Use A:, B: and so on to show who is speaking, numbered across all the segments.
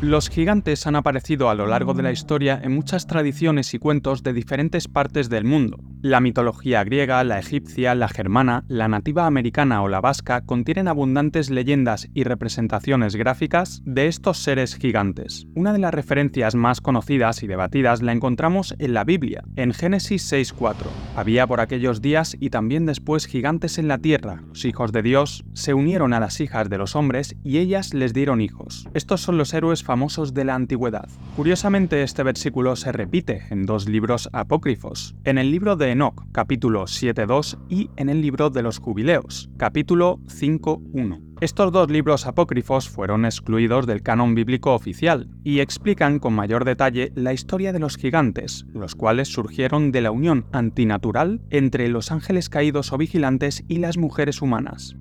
A: Los gigantes han aparecido a lo largo de la historia en muchas tradiciones y cuentos de diferentes partes del mundo. La mitología griega, la egipcia, la germana, la nativa americana o la vasca contienen abundantes leyendas y representaciones gráficas de estos seres gigantes. Una de las referencias más conocidas y debatidas la encontramos en la Biblia, en Génesis 6.4. Había por aquellos días y también después gigantes en la tierra. Los hijos de Dios se unieron a las hijas de los hombres y ellas les dieron hijos. Estos son los héroes famosos de la antigüedad. Curiosamente, este versículo se repite en dos libros apócrifos, en el libro de Enoch, capítulo 7.2, y en el libro de los Jubileos, capítulo 5.1. Estos dos libros apócrifos fueron excluidos del canon bíblico oficial y explican con mayor detalle la historia de los gigantes, los cuales surgieron de la unión antinatural entre los ángeles caídos o vigilantes y las mujeres humanas.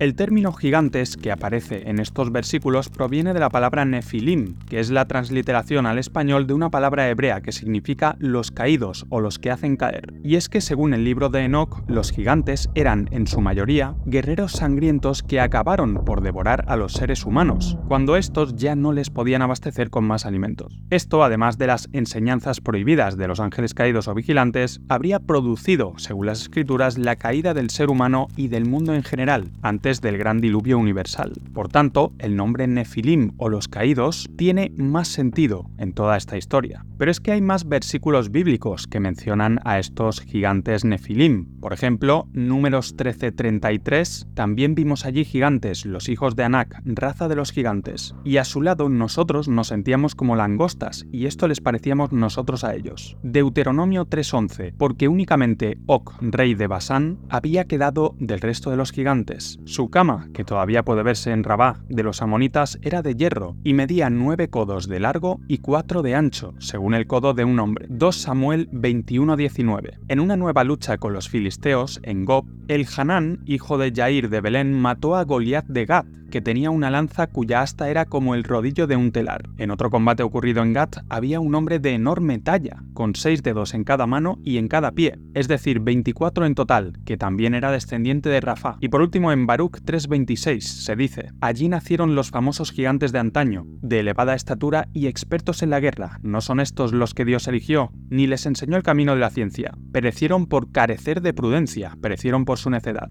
A: El término gigantes que aparece en estos versículos proviene de la palabra nefilim, que es la transliteración al español de una palabra hebrea que significa los caídos o los que hacen caer. Y es que según el libro de Enoch, los gigantes eran, en su mayoría, guerreros sangrientos que acabaron por devorar a los seres humanos, cuando estos ya no les podían abastecer con más alimentos. Esto, además de las enseñanzas prohibidas de los ángeles caídos o vigilantes, habría producido, según las escrituras, la caída del ser humano y del mundo en general, del gran diluvio universal. Por tanto, el nombre Nefilim o los caídos tiene más sentido en toda esta historia. Pero es que hay más versículos bíblicos que mencionan a estos gigantes Nefilim. Por ejemplo, Números 13:33, también vimos allí gigantes, los hijos de Anak, raza de los gigantes, y a su lado nosotros nos sentíamos como langostas, y esto les parecíamos nosotros a ellos. Deuteronomio 3:11, porque únicamente Oc, rey de Basán, había quedado del resto de los gigantes. Su cama, que todavía puede verse en Rabá de los amonitas, era de hierro y medía nueve codos de largo y cuatro de ancho, según según el codo de un hombre. 2 Samuel 21:19. En una nueva lucha con los filisteos, en Gob, el Hanán, hijo de Jair de Belén, mató a Goliat de Gad, que tenía una lanza cuya asta era como el rodillo de un telar. En otro combate ocurrido en Gat había un hombre de enorme talla, con seis dedos en cada mano y en cada pie, es decir, 24 en total, que también era descendiente de Rafa. Y por último en Baruch 3:26 se dice, allí nacieron los famosos gigantes de antaño, de elevada estatura y expertos en la guerra. No son estos los que Dios eligió, ni les enseñó el camino de la ciencia. Perecieron por carecer de prudencia, perecieron por su necedad.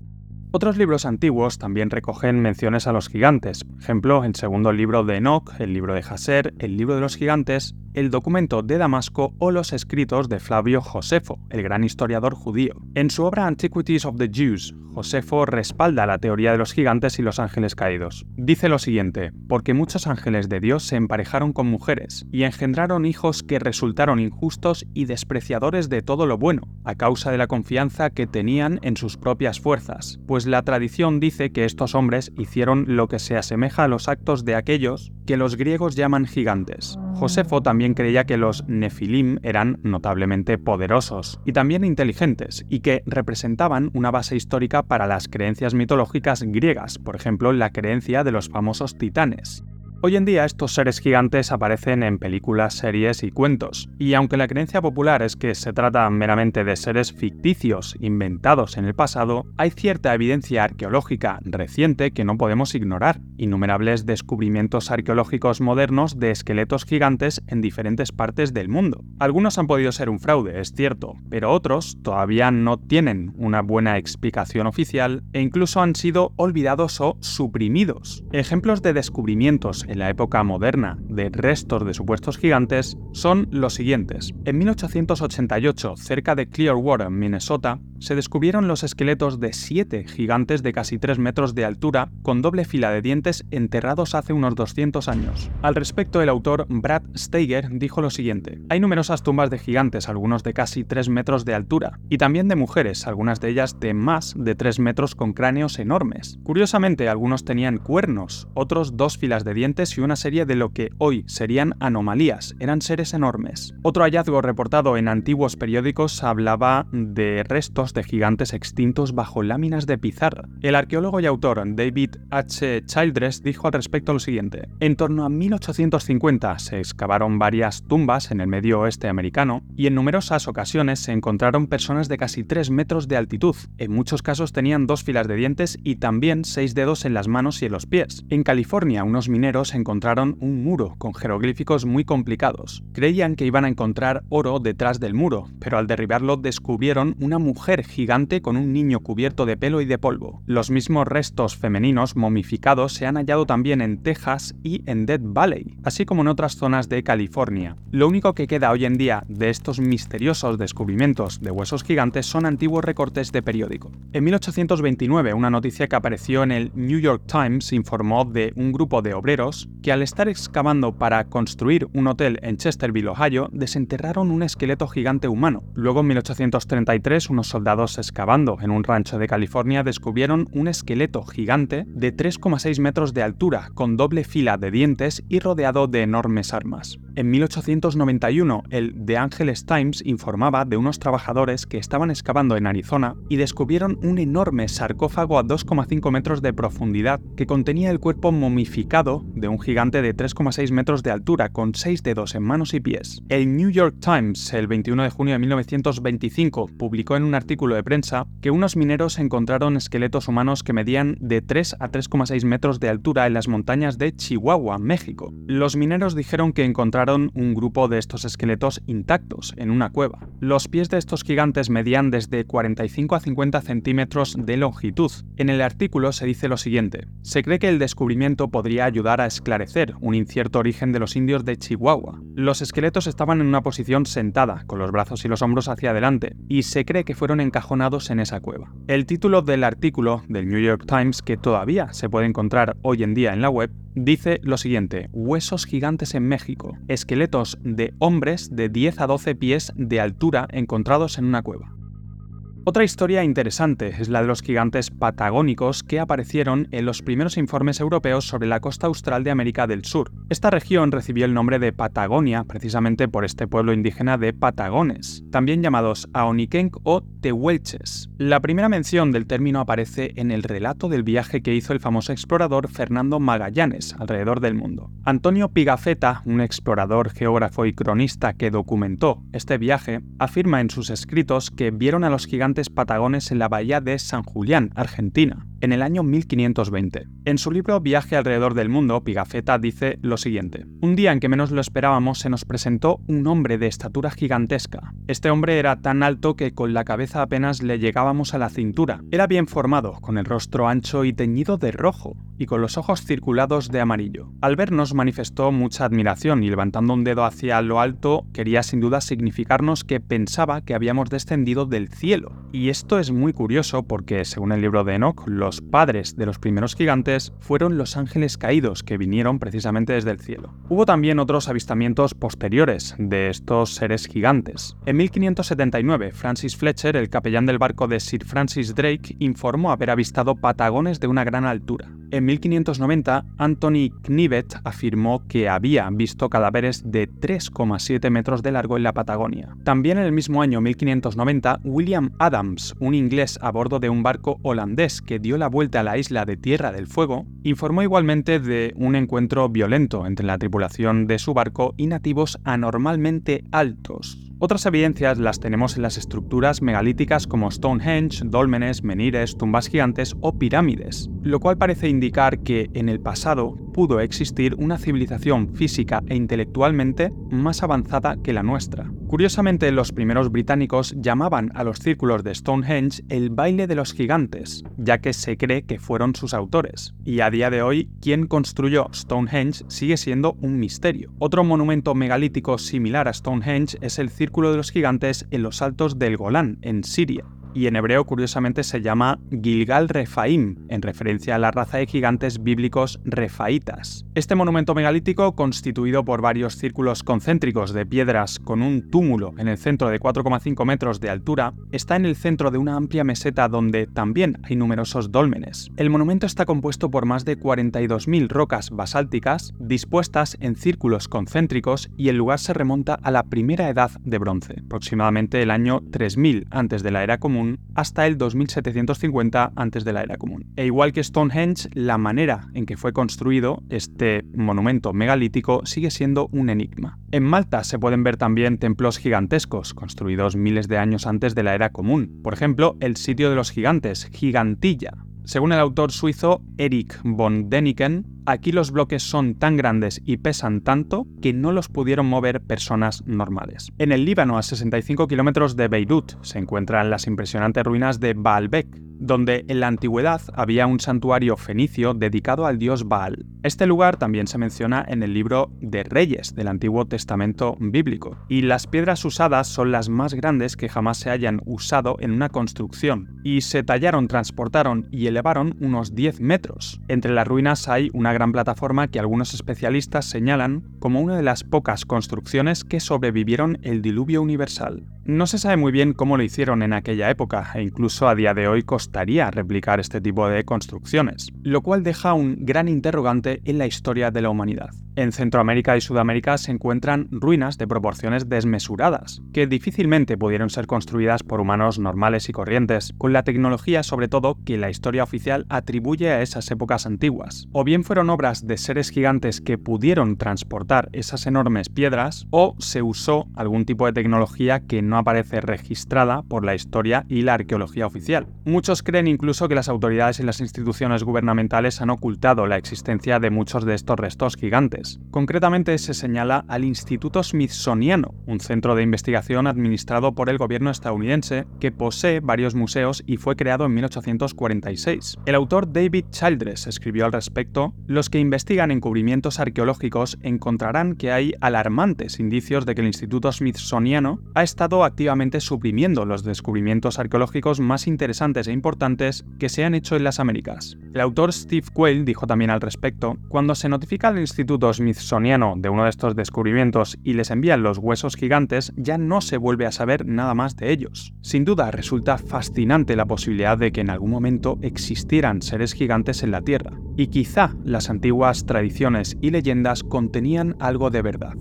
A: Otros libros antiguos también recogen menciones a los gigantes, por ejemplo, el segundo libro de Enoch, el libro de Jaser, el libro de los gigantes, el documento de Damasco o los escritos de Flavio Josefo, el gran historiador judío. En su obra Antiquities of the Jews, Josefo respalda la teoría de los gigantes y los ángeles caídos. Dice lo siguiente, porque muchos ángeles de Dios se emparejaron con mujeres y engendraron hijos que resultaron injustos y despreciadores de todo lo bueno, a causa de la confianza que tenían en sus propias fuerzas, pues la tradición dice que estos hombres hicieron lo que se asemeja a los actos de aquellos que los griegos llaman gigantes. Josefo también creía que los Nefilim eran notablemente poderosos y también inteligentes, y que representaban una base histórica para las creencias mitológicas griegas, por ejemplo la creencia de los famosos titanes. Hoy en día estos seres gigantes aparecen en películas, series y cuentos, y aunque la creencia popular es que se trata meramente de seres ficticios inventados en el pasado, hay cierta evidencia arqueológica reciente que no podemos ignorar, innumerables descubrimientos arqueológicos modernos de esqueletos gigantes en diferentes partes del mundo. Algunos han podido ser un fraude, es cierto, pero otros todavía no tienen una buena explicación oficial e incluso han sido olvidados o suprimidos. Ejemplos de descubrimientos en la época moderna de restos de supuestos gigantes son los siguientes. En 1888, cerca de Clearwater, Minnesota, se descubrieron los esqueletos de siete gigantes de casi 3 metros de altura con doble fila de dientes enterrados hace unos 200 años. Al respecto, el autor Brad Steiger dijo lo siguiente: Hay numerosas tumbas de gigantes, algunos de casi 3 metros de altura, y también de mujeres, algunas de ellas de más de 3 metros con cráneos enormes. Curiosamente, algunos tenían cuernos, otros dos filas de dientes y una serie de lo que hoy serían anomalías, eran seres enormes. Otro hallazgo reportado en antiguos periódicos hablaba de restos de gigantes extintos bajo láminas de pizarra. El arqueólogo y autor David H. Childress dijo al respecto lo siguiente. En torno a 1850 se excavaron varias tumbas en el medio oeste americano y en numerosas ocasiones se encontraron personas de casi 3 metros de altitud. En muchos casos tenían dos filas de dientes y también seis dedos en las manos y en los pies. En California, unos mineros encontraron un muro con jeroglíficos muy complicados. Creían que iban a encontrar oro detrás del muro, pero al derribarlo descubrieron una mujer gigante con un niño cubierto de pelo y de polvo. Los mismos restos femeninos momificados se han hallado también en Texas y en Dead Valley, así como en otras zonas de California. Lo único que queda hoy en día de estos misteriosos descubrimientos de huesos gigantes son antiguos recortes de periódico. En 1829, una noticia que apareció en el New York Times informó de un grupo de obreros que al estar excavando para construir un hotel en Chesterville, Ohio, desenterraron un esqueleto gigante humano. Luego, en 1833, unos soldados excavando en un rancho de California descubrieron un esqueleto gigante de 3,6 metros de altura, con doble fila de dientes y rodeado de enormes armas. En 1891, el The Angeles Times informaba de unos trabajadores que estaban excavando en Arizona y descubrieron un enorme sarcófago a 2,5 metros de profundidad que contenía el cuerpo momificado de un gigante de 3,6 metros de altura con 6 dedos en manos y pies. El New York Times, el 21 de junio de 1925, publicó en un artículo de prensa que unos mineros encontraron esqueletos humanos que medían de 3 a 3,6 metros de altura en las montañas de Chihuahua, México. Los mineros dijeron que encontraron un grupo de estos esqueletos intactos en una cueva. Los pies de estos gigantes medían desde 45 a 50 centímetros de longitud. En el artículo se dice lo siguiente, se cree que el descubrimiento podría ayudar a esclarecer un incierto origen de los indios de Chihuahua. Los esqueletos estaban en una posición sentada, con los brazos y los hombros hacia adelante, y se cree que fueron encajonados en esa cueva. El título del artículo del New York Times, que todavía se puede encontrar hoy en día en la web, dice lo siguiente, huesos gigantes en México, esqueletos de hombres de 10 a 12 pies de altura encontrados en una cueva. Otra historia interesante es la de los gigantes patagónicos que aparecieron en los primeros informes europeos sobre la costa austral de América del Sur. Esta región recibió el nombre de Patagonia precisamente por este pueblo indígena de patagones, también llamados Aonikenk o Tehuelches. La primera mención del término aparece en el relato del viaje que hizo el famoso explorador Fernando Magallanes alrededor del mundo. Antonio Pigafetta, un explorador, geógrafo y cronista que documentó este viaje, afirma en sus escritos que vieron a los gigantes patagones en la bahía de San Julián, Argentina, en el año 1520. En su libro Viaje alrededor del mundo, Pigafetta dice lo siguiente. Un día en que menos lo esperábamos se nos presentó un hombre de estatura gigantesca. Este hombre era tan alto que con la cabeza apenas le llegábamos a la cintura. Era bien formado, con el rostro ancho y teñido de rojo, y con los ojos circulados de amarillo. Al vernos manifestó mucha admiración y levantando un dedo hacia lo alto quería sin duda significarnos que pensaba que habíamos descendido del cielo. Y esto es muy curioso porque, según el libro de Enoch, los padres de los primeros gigantes fueron los ángeles caídos que vinieron precisamente desde el cielo. Hubo también otros avistamientos posteriores de estos seres gigantes. En 1579, Francis Fletcher, el capellán del barco de Sir Francis Drake, informó haber avistado patagones de una gran altura. En 1590, Anthony Knivet afirmó que había visto cadáveres de 3,7 metros de largo en la Patagonia. También en el mismo año 1590, William Adams, un inglés a bordo de un barco holandés que dio la vuelta a la isla de Tierra del Fuego, informó igualmente de un encuentro violento entre la tripulación de su barco y nativos anormalmente altos. Otras evidencias las tenemos en las estructuras megalíticas como Stonehenge, dólmenes, menires, tumbas gigantes o pirámides, lo cual parece indicar que en el pasado pudo existir una civilización física e intelectualmente más avanzada que la nuestra. Curiosamente, los primeros británicos llamaban a los círculos de Stonehenge el baile de los gigantes, ya que se cree que fueron sus autores. Y a día de hoy, quien construyó Stonehenge sigue siendo un misterio. Otro monumento megalítico similar a Stonehenge es el Círculo de los Gigantes en los altos del Golán, en Siria y en hebreo curiosamente se llama Gilgal Refaim, en referencia a la raza de gigantes bíblicos refaitas. Este monumento megalítico, constituido por varios círculos concéntricos de piedras con un túmulo en el centro de 4,5 metros de altura, está en el centro de una amplia meseta donde también hay numerosos dólmenes. El monumento está compuesto por más de 42.000 rocas basálticas dispuestas en círculos concéntricos y el lugar se remonta a la primera edad de bronce, aproximadamente el año 3000 antes de la era común hasta el 2750 antes de la era común. E igual que Stonehenge, la manera en que fue construido este monumento megalítico sigue siendo un enigma. En Malta se pueden ver también templos gigantescos, construidos miles de años antes de la era común. Por ejemplo, el sitio de los gigantes, Gigantilla, Según el autor suizo Erich von Däniken, aquí los bloques son tan grandes y pesan tanto que no los pudieron mover personas normales. En el Líbano, a 65 kilómetros de Beirut, se encuentran las impresionantes ruinas de Baalbek, donde en la antigüedad había un santuario fenicio dedicado al dios Baal. Este lugar también se menciona en el libro de Reyes del Antiguo Testamento bíblico, y las piedras usadas son las más grandes que jamás se hayan usado en una construcción, y se tallaron, transportaron y elevaron unos 10 metros. Entre las ruinas hay una gran plataforma que algunos especialistas señalan como una de las pocas construcciones que sobrevivieron el diluvio universal. No se sabe muy bien cómo lo hicieron en aquella época, e incluso a día de hoy replicar este tipo de construcciones, lo cual deja un gran interrogante en la historia de la humanidad. En Centroamérica y Sudamérica se encuentran ruinas de proporciones desmesuradas, que difícilmente pudieron ser construidas por humanos normales y corrientes, con la tecnología sobre todo que la historia oficial atribuye a esas épocas antiguas. O bien fueron obras de seres gigantes que pudieron transportar esas enormes piedras, o se usó algún tipo de tecnología que no aparece registrada por la historia y la arqueología oficial. Muchos creen incluso que las autoridades y las instituciones gubernamentales han ocultado la existencia de muchos de estos restos gigantes Concretamente se señala al Instituto Smithsoniano, un centro de investigación administrado por el gobierno estadounidense que posee varios museos y fue creado en 1846. El autor David Childress escribió al respecto, los que investigan encubrimientos arqueológicos encontrarán que hay alarmantes indicios de que el Instituto Smithsoniano ha estado activamente suprimiendo los descubrimientos arqueológicos más interesantes e importantes que se han hecho en las Américas. El autor Steve Quayle dijo también al respecto, cuando se notifica al Instituto Smithsoniano de uno de estos descubrimientos y les envían los huesos gigantes, ya no se vuelve a saber nada más de ellos. Sin duda, resulta fascinante la posibilidad de que en algún momento existieran seres gigantes en la Tierra, y quizá las antiguas tradiciones y leyendas contenían algo de verdad.